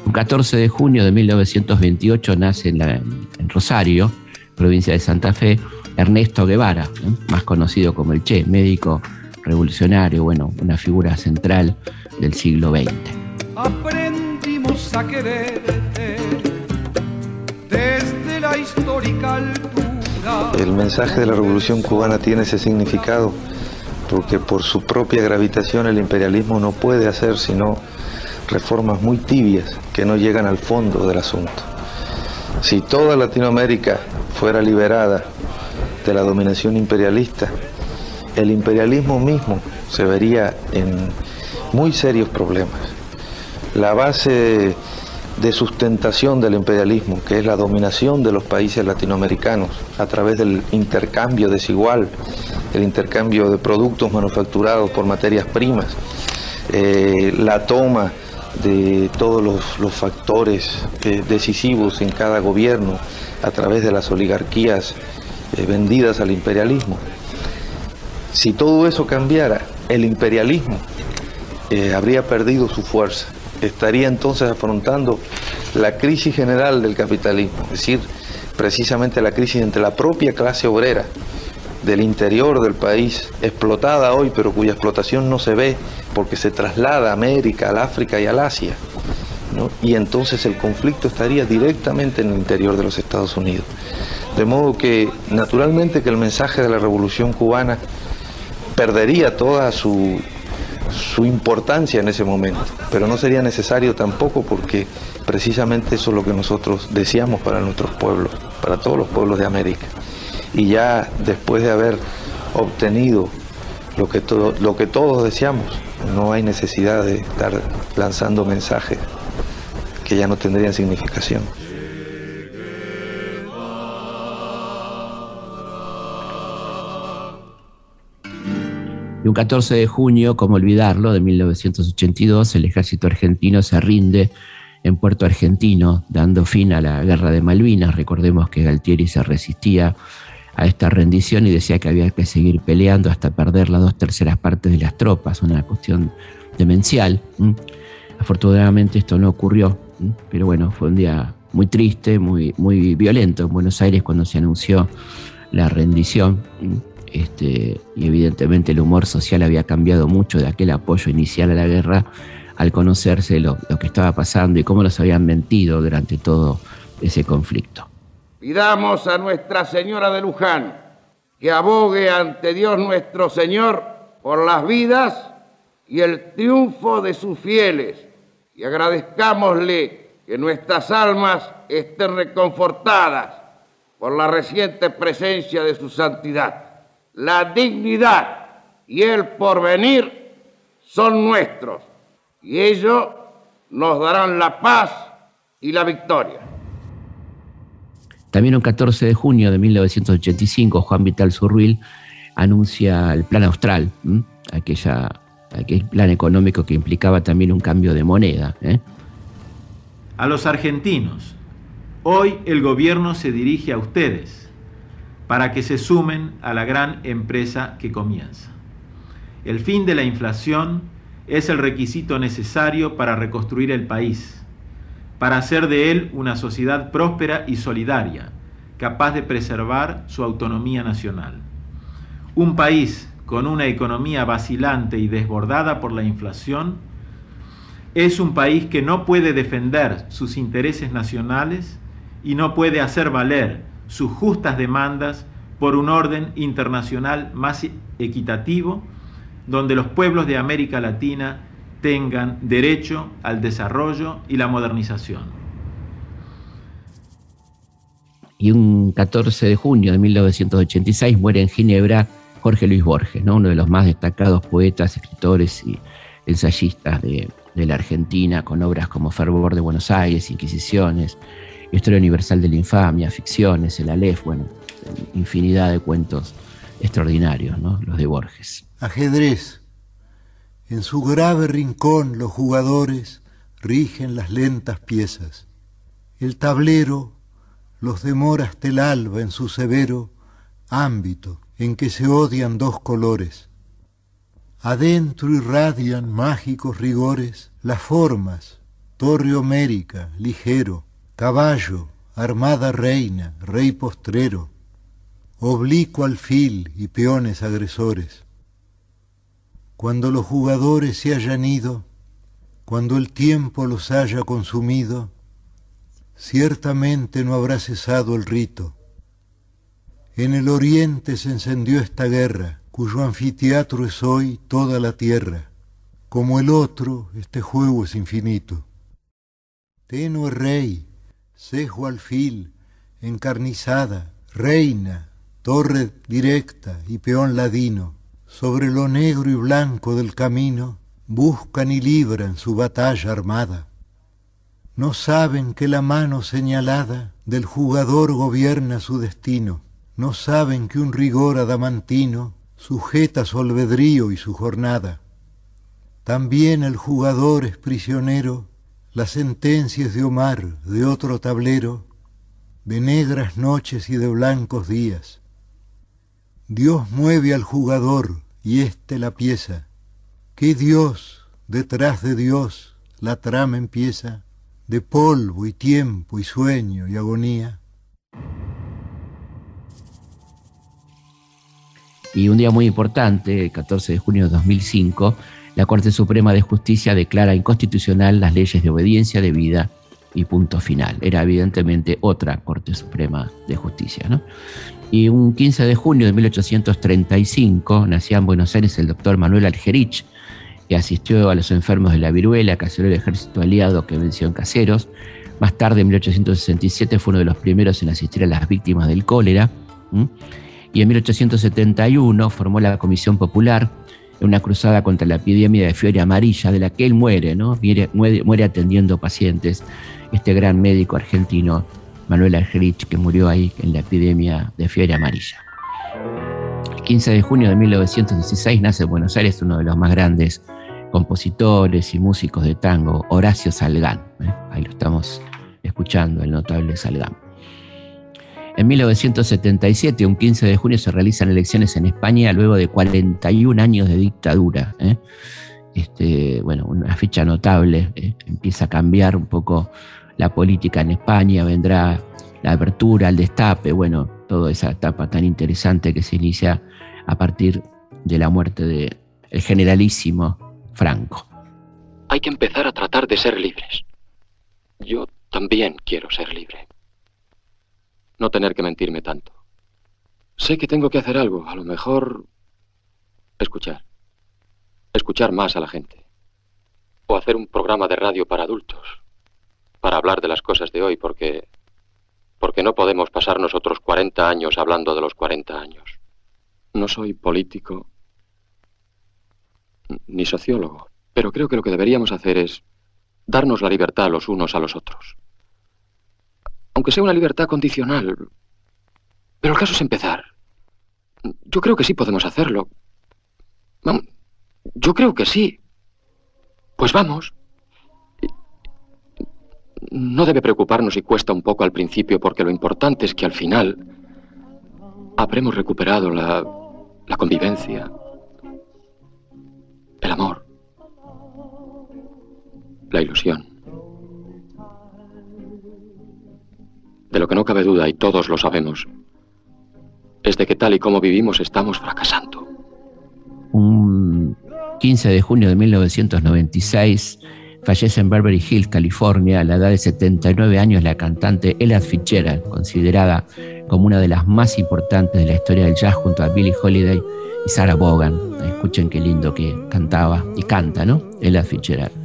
Un 14 de junio de 1928 nace en Rosario, provincia de Santa Fe, Ernesto Guevara, más conocido como el Che, médico revolucionario, bueno, una figura central del siglo XX. Aprendimos a quererte desde la histórica altura. El mensaje de la revolución cubana tiene ese significado porque por su propia gravitación el imperialismo no puede hacer sino reformas muy tibias que no llegan al fondo del asunto. Si toda Latinoamérica fuera liberada de la dominación imperialista, el imperialismo mismo se vería en muy serios problemas. La base de sustentación del imperialismo, que es la dominación de los países latinoamericanos a través del intercambio desigual, el intercambio de productos manufacturados por materias primas, eh, la toma de todos los, factores eh, decisivos en cada gobierno a través de las oligarquías eh, vendidas al imperialismo. Si todo eso cambiara, el imperialismo eh, habría perdido su fuerza. Estaría entonces afrontando la crisis general del capitalismo, es decir, precisamente la crisis entre la propia clase obrera del interior del país, explotada hoy, pero cuya explotación no se ve porque se traslada a América, al África y al Asia. Y entonces el conflicto estaría directamente en el interior de los Estados Unidos. De modo que naturalmente que el mensaje de la revolución cubana perdería toda su, su importancia en ese momento, pero no sería necesario tampoco porque precisamente eso es lo que nosotros deseamos para nuestros pueblos, para todos los pueblos de América. Y ya después de haber obtenido lo que, lo que todos deseamos, no hay necesidad de estar lanzando mensajes que ya no tendrían significación. Y un 14 de junio, como olvidarlo, de 1982, el ejército argentino se rinde en Puerto Argentino, dando fin a la guerra de Malvinas. Recordemos que Galtieri se resistía a esta rendición y decía que había que seguir peleando hasta perder las dos terceras partes de las tropas, una cuestión demencial. Afortunadamente esto no ocurrió, pero bueno, fue un día muy triste, muy, muy violento en Buenos Aires cuando se anunció la rendición. Este, y evidentemente el humor social había cambiado mucho de aquel apoyo inicial a la guerra al conocerse lo, lo que estaba pasando y cómo nos habían mentido durante todo ese conflicto. Pidamos a Nuestra Señora de Luján que abogue ante Dios nuestro Señor por las vidas y el triunfo de sus fieles y agradezcámosle que nuestras almas estén reconfortadas por la reciente presencia de su santidad. La dignidad y el porvenir son nuestros y ellos nos darán la paz y la victoria. También un 14 de junio de 1985, Juan Vital Zurruil anuncia el Plan Austral, aquella, aquel plan económico que implicaba también un cambio de moneda. ¿eh? A los argentinos, hoy el gobierno se dirige a ustedes para que se sumen a la gran empresa que comienza. El fin de la inflación es el requisito necesario para reconstruir el país, para hacer de él una sociedad próspera y solidaria, capaz de preservar su autonomía nacional. Un país con una economía vacilante y desbordada por la inflación es un país que no puede defender sus intereses nacionales y no puede hacer valer sus justas demandas por un orden internacional más equitativo donde los pueblos de América Latina tengan derecho al desarrollo y la modernización. Y un 14 de junio de 1986 muere en Ginebra Jorge Luis Borges, ¿no? uno de los más destacados poetas, escritores y ensayistas de, de la Argentina, con obras como Fervor de Buenos Aires, Inquisiciones, Historia Universal de la Infamia, Ficciones, El Aleph, bueno, infinidad de cuentos extraordinarios, ¿no? los de Borges. Ajedrez. En su grave rincón los jugadores rigen las lentas piezas. El tablero los demora hasta el alba en su severo ámbito en que se odian dos colores. Adentro irradian mágicos rigores las formas, torre homérica, ligero, caballo, armada reina, rey postrero, oblicuo alfil y peones agresores. Cuando los jugadores se hayan ido, cuando el tiempo los haya consumido, ciertamente no habrá cesado el rito. En el oriente se encendió esta guerra, cuyo anfiteatro es hoy toda la tierra. Como el otro, este juego es infinito. Tenue rey, cejo alfil, encarnizada, reina, torre directa y peón ladino, sobre lo negro y blanco del camino, buscan y libran su batalla armada. No saben que la mano señalada del jugador gobierna su destino, no saben que un rigor adamantino sujeta su albedrío y su jornada. También el jugador es prisionero, las sentencias de Omar de otro tablero, de negras noches y de blancos días. Dios mueve al jugador y éste la pieza. ¿Qué Dios detrás de Dios la trama empieza? De polvo y tiempo y sueño y agonía. Y un día muy importante, el 14 de junio de 2005, la Corte Suprema de Justicia declara inconstitucional las leyes de obediencia debida y punto final. Era evidentemente otra Corte Suprema de Justicia. ¿no? Y un 15 de junio de 1835 nacía en Buenos Aires el doctor Manuel Algerich, que asistió a los enfermos de la viruela, que el ejército aliado que venció en Caseros. Más tarde, en 1867, fue uno de los primeros en asistir a las víctimas del cólera. Y en 1871 formó la Comisión Popular en una cruzada contra la epidemia de fiebre amarilla, de la que él muere, ¿no? muere, muere atendiendo pacientes. Este gran médico argentino Manuel Algerich, que murió ahí en la epidemia de fiebre amarilla. 15 de junio de 1916 nace en Buenos Aires uno de los más grandes compositores y músicos de tango, Horacio Salgán. ¿eh? Ahí lo estamos escuchando, el notable Salgán. En 1977, un 15 de junio, se realizan elecciones en España luego de 41 años de dictadura. ¿eh? Este, bueno, una fecha notable, ¿eh? empieza a cambiar un poco la política en España, vendrá la apertura, el destape, bueno, toda esa etapa tan interesante que se inicia a partir de la muerte del generalísimo Franco. Hay que empezar a tratar de ser libres. Yo también quiero ser libre. No tener que mentirme tanto. Sé que tengo que hacer algo, a lo mejor escuchar. Escuchar más a la gente. O hacer un programa de radio para adultos. Para hablar de las cosas de hoy, porque porque no podemos pasar nosotros 40 años hablando de los 40 años. No soy político ni sociólogo, pero creo que lo que deberíamos hacer es darnos la libertad los unos a los otros. Aunque sea una libertad condicional. Pero el caso es empezar. Yo creo que sí podemos hacerlo. Yo creo que sí. Pues vamos. No debe preocuparnos si cuesta un poco al principio, porque lo importante es que al final habremos recuperado la, la convivencia, el amor, la ilusión. De lo que no cabe duda, y todos lo sabemos, es de que tal y como vivimos estamos fracasando. Un 15 de junio de 1996 Fallece en Beverly Hills, California, a la edad de 79 años, la cantante Ella Fitzgerald, considerada como una de las más importantes de la historia del jazz junto a Billie Holiday y Sarah Vaughan. Escuchen qué lindo que cantaba y canta, ¿no? Ella Fitzgerald.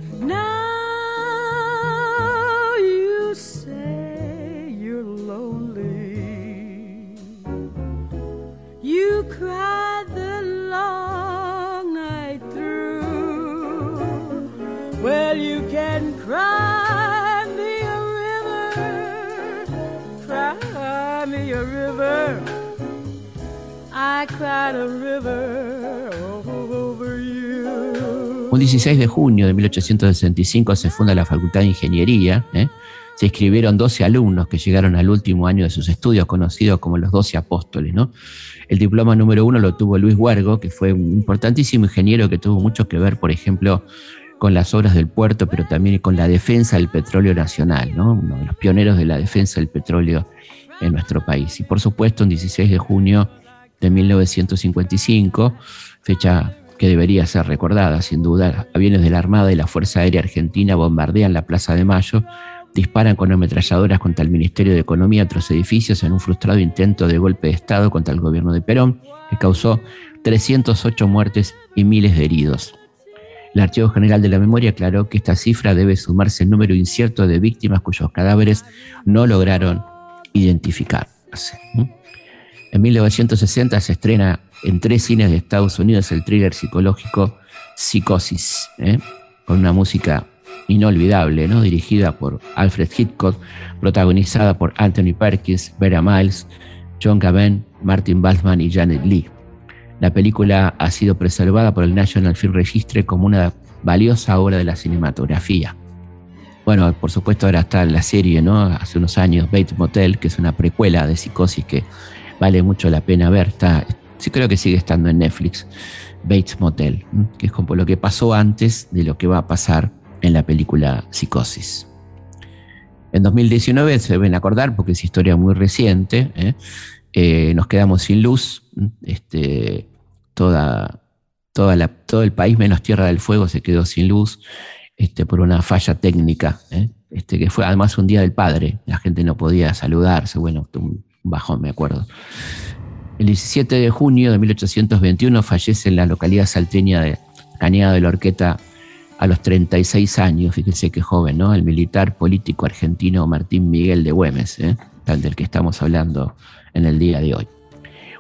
Un 16 de junio de 1865 se funda la Facultad de Ingeniería. ¿eh? Se inscribieron 12 alumnos que llegaron al último año de sus estudios, conocidos como los 12 apóstoles. El diploma número uno lo tuvo Luis Huergo, que fue un importantísimo ingeniero que tuvo mucho que ver, por ejemplo, con las obras del puerto, pero también con la defensa del petróleo nacional, ¿no? uno de los pioneros de la defensa del petróleo en nuestro país. Y por supuesto, un 16 de junio de 1955, fecha que debería ser recordada, sin duda. Aviones de la Armada y la Fuerza Aérea Argentina bombardean la Plaza de Mayo, disparan con ametralladoras contra el Ministerio de Economía otros edificios en un frustrado intento de golpe de Estado contra el gobierno de Perón, que causó 308 muertes y miles de heridos. El Archivo General de la Memoria aclaró que esta cifra debe sumarse al número incierto de víctimas cuyos cadáveres no lograron identificarse. En 1960 se estrena en tres cines de Estados Unidos el thriller psicológico Psicosis, ¿eh? con una música inolvidable, ¿no? dirigida por Alfred Hitchcock, protagonizada por Anthony Perkins, Vera Miles, John Gavin, Martin Balsman y Janet Lee. La película ha sido preservada por el National Film Registry como una valiosa obra de la cinematografía. Bueno, por supuesto ahora está la serie, ¿no? Hace unos años, Bates Motel, que es una precuela de Psicosis que vale mucho la pena ver. Está, sí creo que sigue estando en Netflix, Bates Motel, que es como lo que pasó antes de lo que va a pasar en la película Psicosis. En 2019 se deben acordar, porque es historia muy reciente, ¿eh? Eh, nos quedamos sin luz, este, toda, toda la, todo el país menos Tierra del Fuego se quedó sin luz este, por una falla técnica, ¿eh? este, que fue además un día del padre, la gente no podía saludarse, bueno, un bajón me acuerdo. El 17 de junio de 1821 fallece en la localidad salteña de Cañada de la Orqueta a los 36 años, fíjense qué joven, ¿no? El militar político argentino Martín Miguel de Güemes, ¿eh? tal del que estamos hablando en el día de hoy.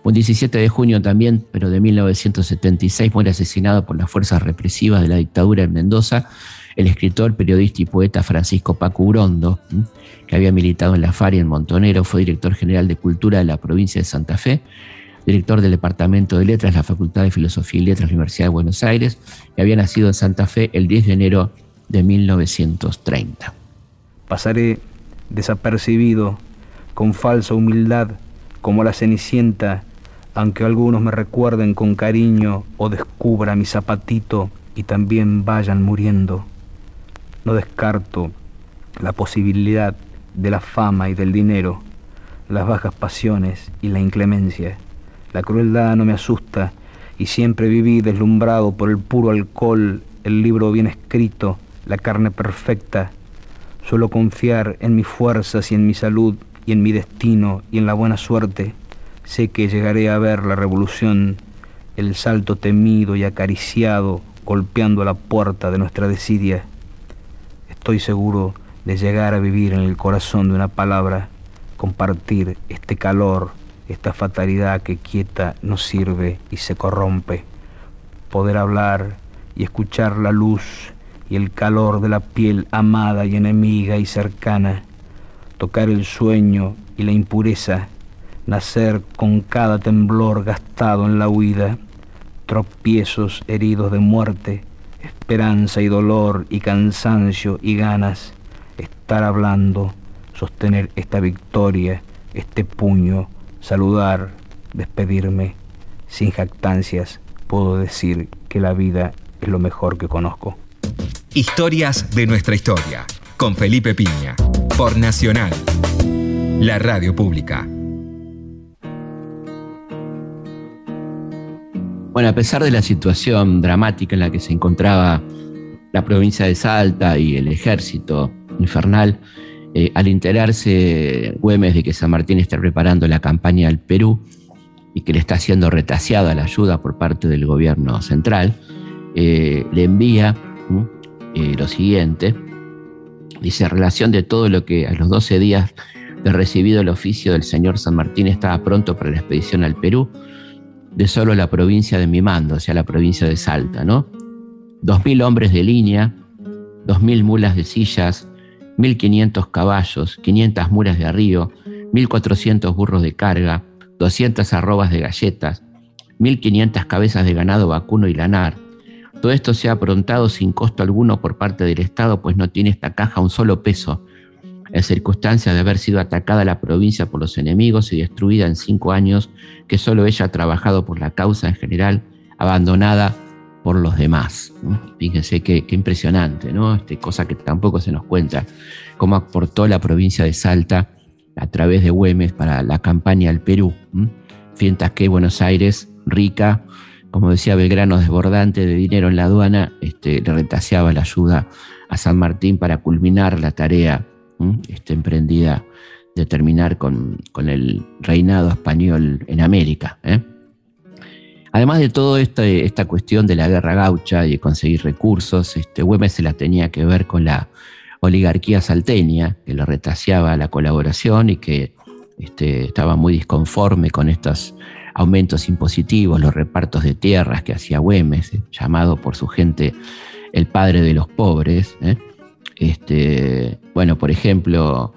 Un 17 de junio también, pero de 1976, muere asesinado por las fuerzas represivas de la dictadura en Mendoza el escritor, periodista y poeta Francisco Paco Urondo, que había militado en la FARI en Montonero, fue director general de Cultura de la provincia de Santa Fe director del Departamento de Letras de la Facultad de Filosofía y Letras Universidad de Buenos Aires, y había nacido en Santa Fe el 10 de enero de 1930. Pasaré desapercibido, con falsa humildad, como la cenicienta, aunque algunos me recuerden con cariño o descubra mi zapatito y también vayan muriendo. No descarto la posibilidad de la fama y del dinero, las bajas pasiones y la inclemencia. La crueldad no me asusta y siempre viví deslumbrado por el puro alcohol, el libro bien escrito, la carne perfecta. Suelo confiar en mis fuerzas y en mi salud y en mi destino y en la buena suerte. Sé que llegaré a ver la revolución, el salto temido y acariciado golpeando a la puerta de nuestra desidia. Estoy seguro de llegar a vivir en el corazón de una palabra, compartir este calor, esta fatalidad que quieta no sirve y se corrompe, poder hablar y escuchar la luz y el calor de la piel amada y enemiga y cercana, tocar el sueño y la impureza, nacer con cada temblor gastado en la huida, tropiezos heridos de muerte, esperanza y dolor y cansancio y ganas, estar hablando, sostener esta victoria, este puño, saludar, despedirme, sin jactancias, puedo decir que la vida es lo mejor que conozco. Historias de nuestra historia, con Felipe Piña, por Nacional, la radio pública. Bueno, a pesar de la situación dramática en la que se encontraba la provincia de Salta y el ejército infernal, eh, al enterarse Güemes de que San Martín está preparando la campaña al Perú y que le está siendo retaseada la ayuda por parte del gobierno central, eh, le envía eh, lo siguiente. Dice, relación de todo lo que a los 12 días de recibido el oficio del señor San Martín estaba pronto para la expedición al Perú, de solo la provincia de mi mando, o sea, la provincia de Salta, ¿no? Dos mil hombres de línea, dos mil mulas de sillas, mil quinientos caballos, quinientas mulas de arrío, mil cuatrocientos burros de carga, doscientas arrobas de galletas, mil quinientas cabezas de ganado vacuno y lanar, todo esto se ha aprontado sin costo alguno por parte del Estado, pues no tiene esta caja un solo peso, en circunstancia de haber sido atacada la provincia por los enemigos y destruida en cinco años, que solo ella ha trabajado por la causa en general, abandonada por los demás. Fíjense qué, impresionante, ¿no? Este, cosa que tampoco se nos cuenta, cómo aportó la provincia de Salta a través de Güemes para la campaña al Perú. Fientas que Buenos Aires, rica, como decía Belgrano, desbordante de dinero en la aduana, este, le retaseaba la ayuda a San Martín para culminar la tarea emprendida de terminar con, el reinado español en América. ¿eh? Además de todo este, esta cuestión de la guerra gaucha y de conseguir recursos, este, Güemes se la tenía que ver con la oligarquía salteña, que le retaseaba la colaboración y que este, estaba muy disconforme con estos aumentos impositivos, los repartos de tierras que hacía Güemes, eh, llamado por su gente el padre de los pobres. ¿eh? Este, bueno, por ejemplo,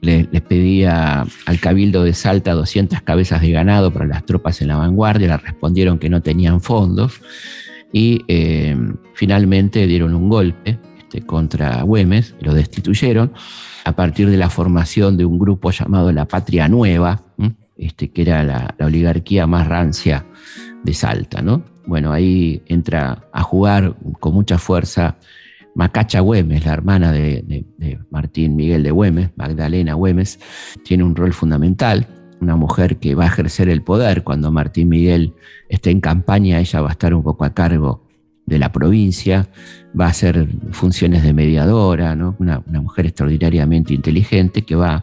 les pedía al cabildo de Salta 200 cabezas de ganado para las tropas en la vanguardia, le respondieron que no tenían fondos y eh, finalmente dieron un golpe este, contra Güemes, lo destituyeron a partir de la formación de un grupo llamado La Patria Nueva, este, que era la, oligarquía más rancia de Salta, ¿no? Bueno, ahí entra a jugar con mucha fuerza Macacha Güemes, la hermana de, Martín Miguel de Güemes, Magdalena Güemes, tiene un rol fundamental, una mujer que va a ejercer el poder cuando Martín Miguel esté en campaña, ella va a estar un poco a cargo de la provincia, va a hacer funciones de mediadora, ¿no? una, mujer extraordinariamente inteligente que va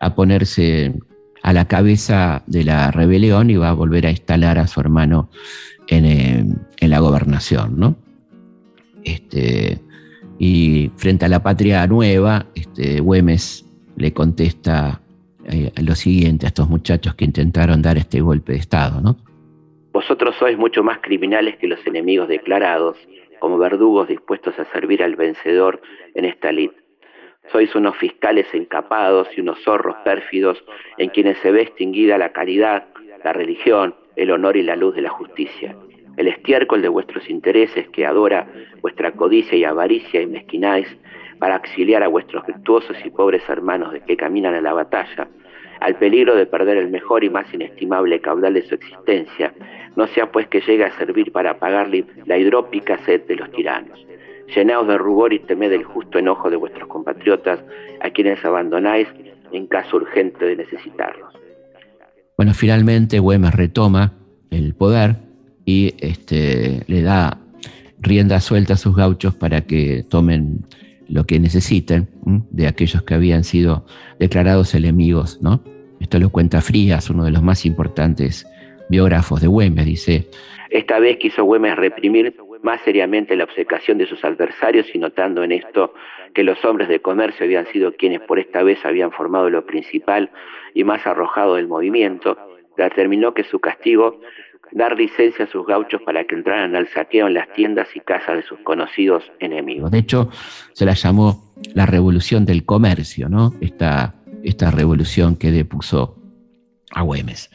a ponerse a la cabeza de la rebelión y va a volver a instalar a su hermano en, eh, la gobernación. ¿no? Este, y frente a la patria nueva, este, Güemes le contesta eh, lo siguiente a estos muchachos que intentaron dar este golpe de Estado. ¿no? Vosotros sois mucho más criminales que los enemigos declarados, como verdugos dispuestos a servir al vencedor en esta lid. Sois unos fiscales encapados y unos zorros pérfidos en quienes se ve extinguida la caridad, la religión, el honor y la luz de la justicia. El estiércol de vuestros intereses que adora vuestra codicia y avaricia y mezquináis para auxiliar a vuestros virtuosos y pobres hermanos de que caminan a la batalla, al peligro de perder el mejor y más inestimable caudal de su existencia, no sea pues que llegue a servir para apagarle la hidrópica sed de los tiranos. Llenaos de rubor y temed el justo enojo de vuestros compatriotas, a quienes abandonáis en caso urgente de necesitarlos. Bueno, finalmente Güemes retoma el poder y este, le da rienda suelta a sus gauchos para que tomen lo que necesiten de aquellos que habían sido declarados enemigos, ¿no? Esto lo cuenta Frías, uno de los más importantes biógrafos de Güemes, dice. Esta vez quiso Güemes reprimir más seriamente la obcecación de sus adversarios y notando en esto que los hombres de comercio habían sido quienes por esta vez habían formado lo principal y más arrojado del movimiento, determinó que su castigo dar licencia a sus gauchos para que entraran al saqueo en las tiendas y casas de sus conocidos enemigos. De hecho, se la llamó la revolución del comercio, ¿no? Esta, esta revolución que depuso a Güemes.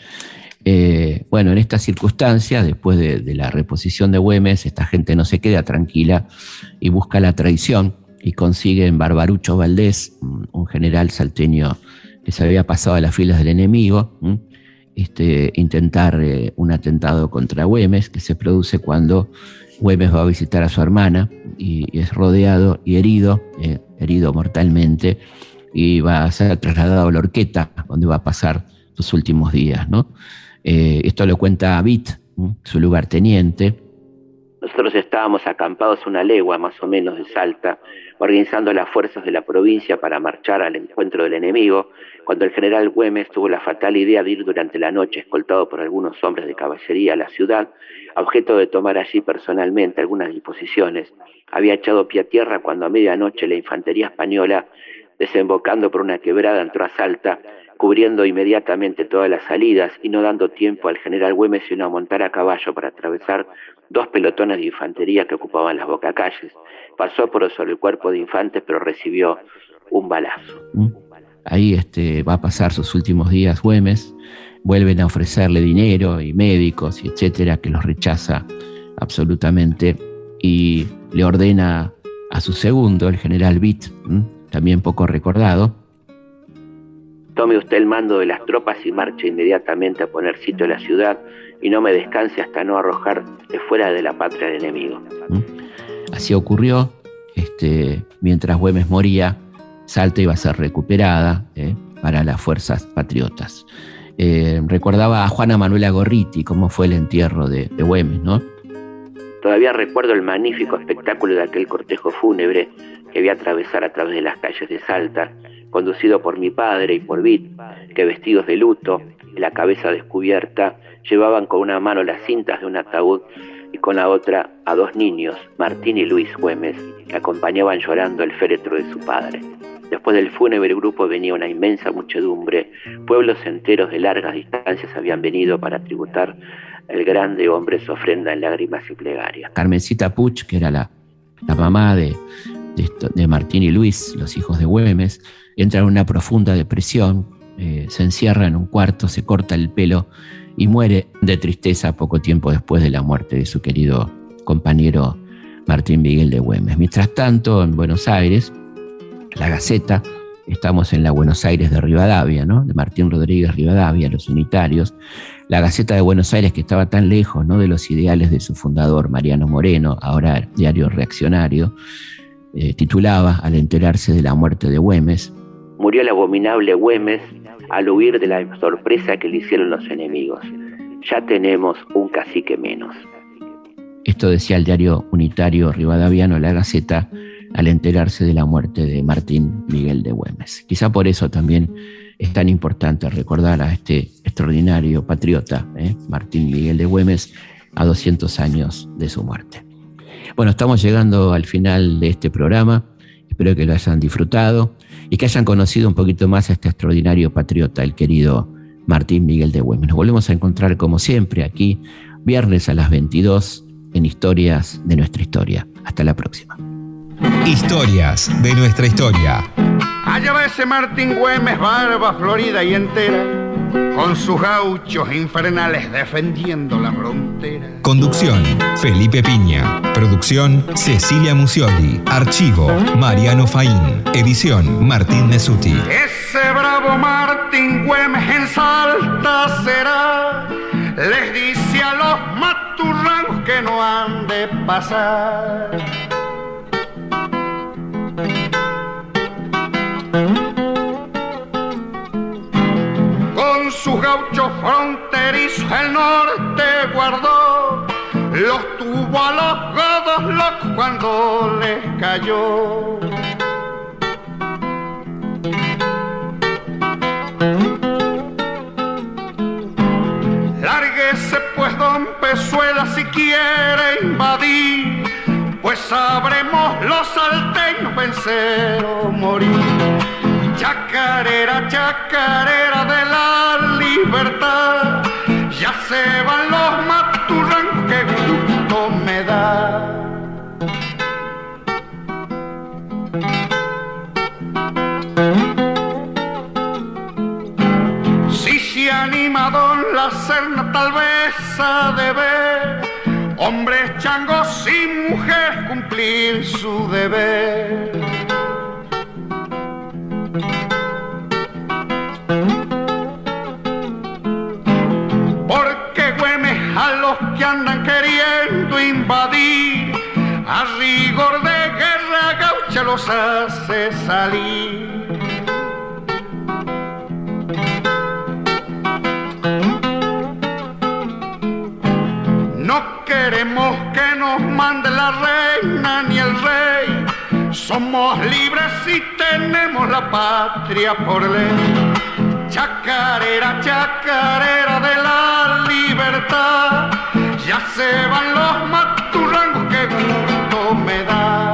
Eh, bueno, en estas circunstancias, después de, la reposición de Güemes, esta gente no se queda tranquila y busca la traición y consigue en Barbarucho Valdés, un general salteño que se había pasado a las filas del enemigo, este, intentar eh, un atentado contra Güemes, que se produce cuando Güemes va a visitar a su hermana y, es rodeado y herido, eh, herido mortalmente, y va a ser trasladado a la horqueta, donde va a pasar sus últimos días. ¿no? Eh, esto lo cuenta Abit, su lugarteniente. Nosotros estábamos acampados una legua más o menos de Salta, organizando las fuerzas de la provincia para marchar al encuentro del enemigo, cuando el general Güemes tuvo la fatal idea de ir durante la noche, escoltado por algunos hombres de caballería a la ciudad, objeto de tomar allí personalmente algunas disposiciones. Había echado pie a tierra cuando a medianoche la infantería española, desembocando por una quebrada, entró a Salta, cubriendo inmediatamente todas las salidas y no dando tiempo al general Güemes sino a montar a caballo para atravesar dos pelotones de infantería que ocupaban las bocacalles. Pasó por sobre el cuerpo de infantes, pero recibió un balazo. Mm. Ahí este, va a pasar sus últimos días Güemes. Vuelven a ofrecerle dinero y médicos y etcétera, que los rechaza absolutamente y le ordena a su segundo, el general Witt, también poco recordado, Tome usted el mando de las tropas y marche inmediatamente a poner sitio a la ciudad y no me descanse hasta no arrojar de fuera de la patria al enemigo. ¿Mm? Así ocurrió. Este, mientras Güemes moría, Salta iba a ser recuperada ¿eh? para las fuerzas patriotas. Eh, recordaba a Juana Manuela Gorriti cómo fue el entierro de, de Güemes, ¿no? Todavía recuerdo el magnífico espectáculo de aquel cortejo fúnebre que vi atravesar a través de las calles de Salta conducido por mi padre y por Bit, que vestidos de luto, la cabeza descubierta, llevaban con una mano las cintas de un ataúd y con la otra a dos niños, Martín y Luis Güemes, que acompañaban llorando el féretro de su padre. Después del fúnebre grupo venía una inmensa muchedumbre, pueblos enteros de largas distancias habían venido para tributar el grande hombre su ofrenda en lágrimas y plegarias. Carmencita Puch, que era la, la mamá de, de, Martín y Luis, los hijos de Güemes, entra en una profunda depresión, eh, se encierra en un cuarto, se corta el pelo y muere de tristeza poco tiempo después de la muerte de su querido compañero Martín Miguel de Güemes. Mientras tanto, en Buenos Aires, la Gaceta, estamos en la Buenos Aires de Rivadavia, ¿no? de Martín Rodríguez Rivadavia, los unitarios, la Gaceta de Buenos Aires que estaba tan lejos ¿no? de los ideales de su fundador, Mariano Moreno, ahora diario reaccionario, eh, titulaba, al enterarse de la muerte de Güemes, murió el abominable Güemes al huir de la sorpresa que le hicieron los enemigos. Ya tenemos un cacique menos. Esto decía el diario unitario rivadaviano La Gaceta al enterarse de la muerte de Martín Miguel de Güemes. Quizá por eso también es tan importante recordar a este extraordinario patriota, ¿eh? Martín Miguel de Güemes, a 200 años de su muerte. Bueno, estamos llegando al final de este programa. Espero que lo hayan disfrutado y que hayan conocido un poquito más a este extraordinario patriota, el querido Martín Miguel de Güemes. Nos volvemos a encontrar como siempre aquí, viernes a las 22, en Historias de nuestra historia. Hasta la próxima. Historias de nuestra historia. Allá va ese Martín Güemes, barba florida y entera con sus gauchos infernales defendiendo la frontera. Conducción, Felipe Piña. Producción, Cecilia Musioli. Archivo, Mariano Faín. Edición, Martín Nesuti. Ese bravo Martín Güemes en Salta será, les dice a los maturranos que no han de pasar. Los tuvo a los godos locos cuando les cayó. Lárguese pues don Pezuela si quiere invadir, pues sabremos los salteños vencer o morir. Chacarera, chacarera de la libertad, ya se van los maturranos, de ver hombres changos y mujeres cumplir su deber. Porque Güemes a los que andan queriendo invadir, a rigor de guerra gaucha los hace salir. queremos que nos mande la reina ni el rey. Somos libres y tenemos la patria por ley. Chacarera, chacarera de la libertad. Ya se van los maturrangos que gusto me da.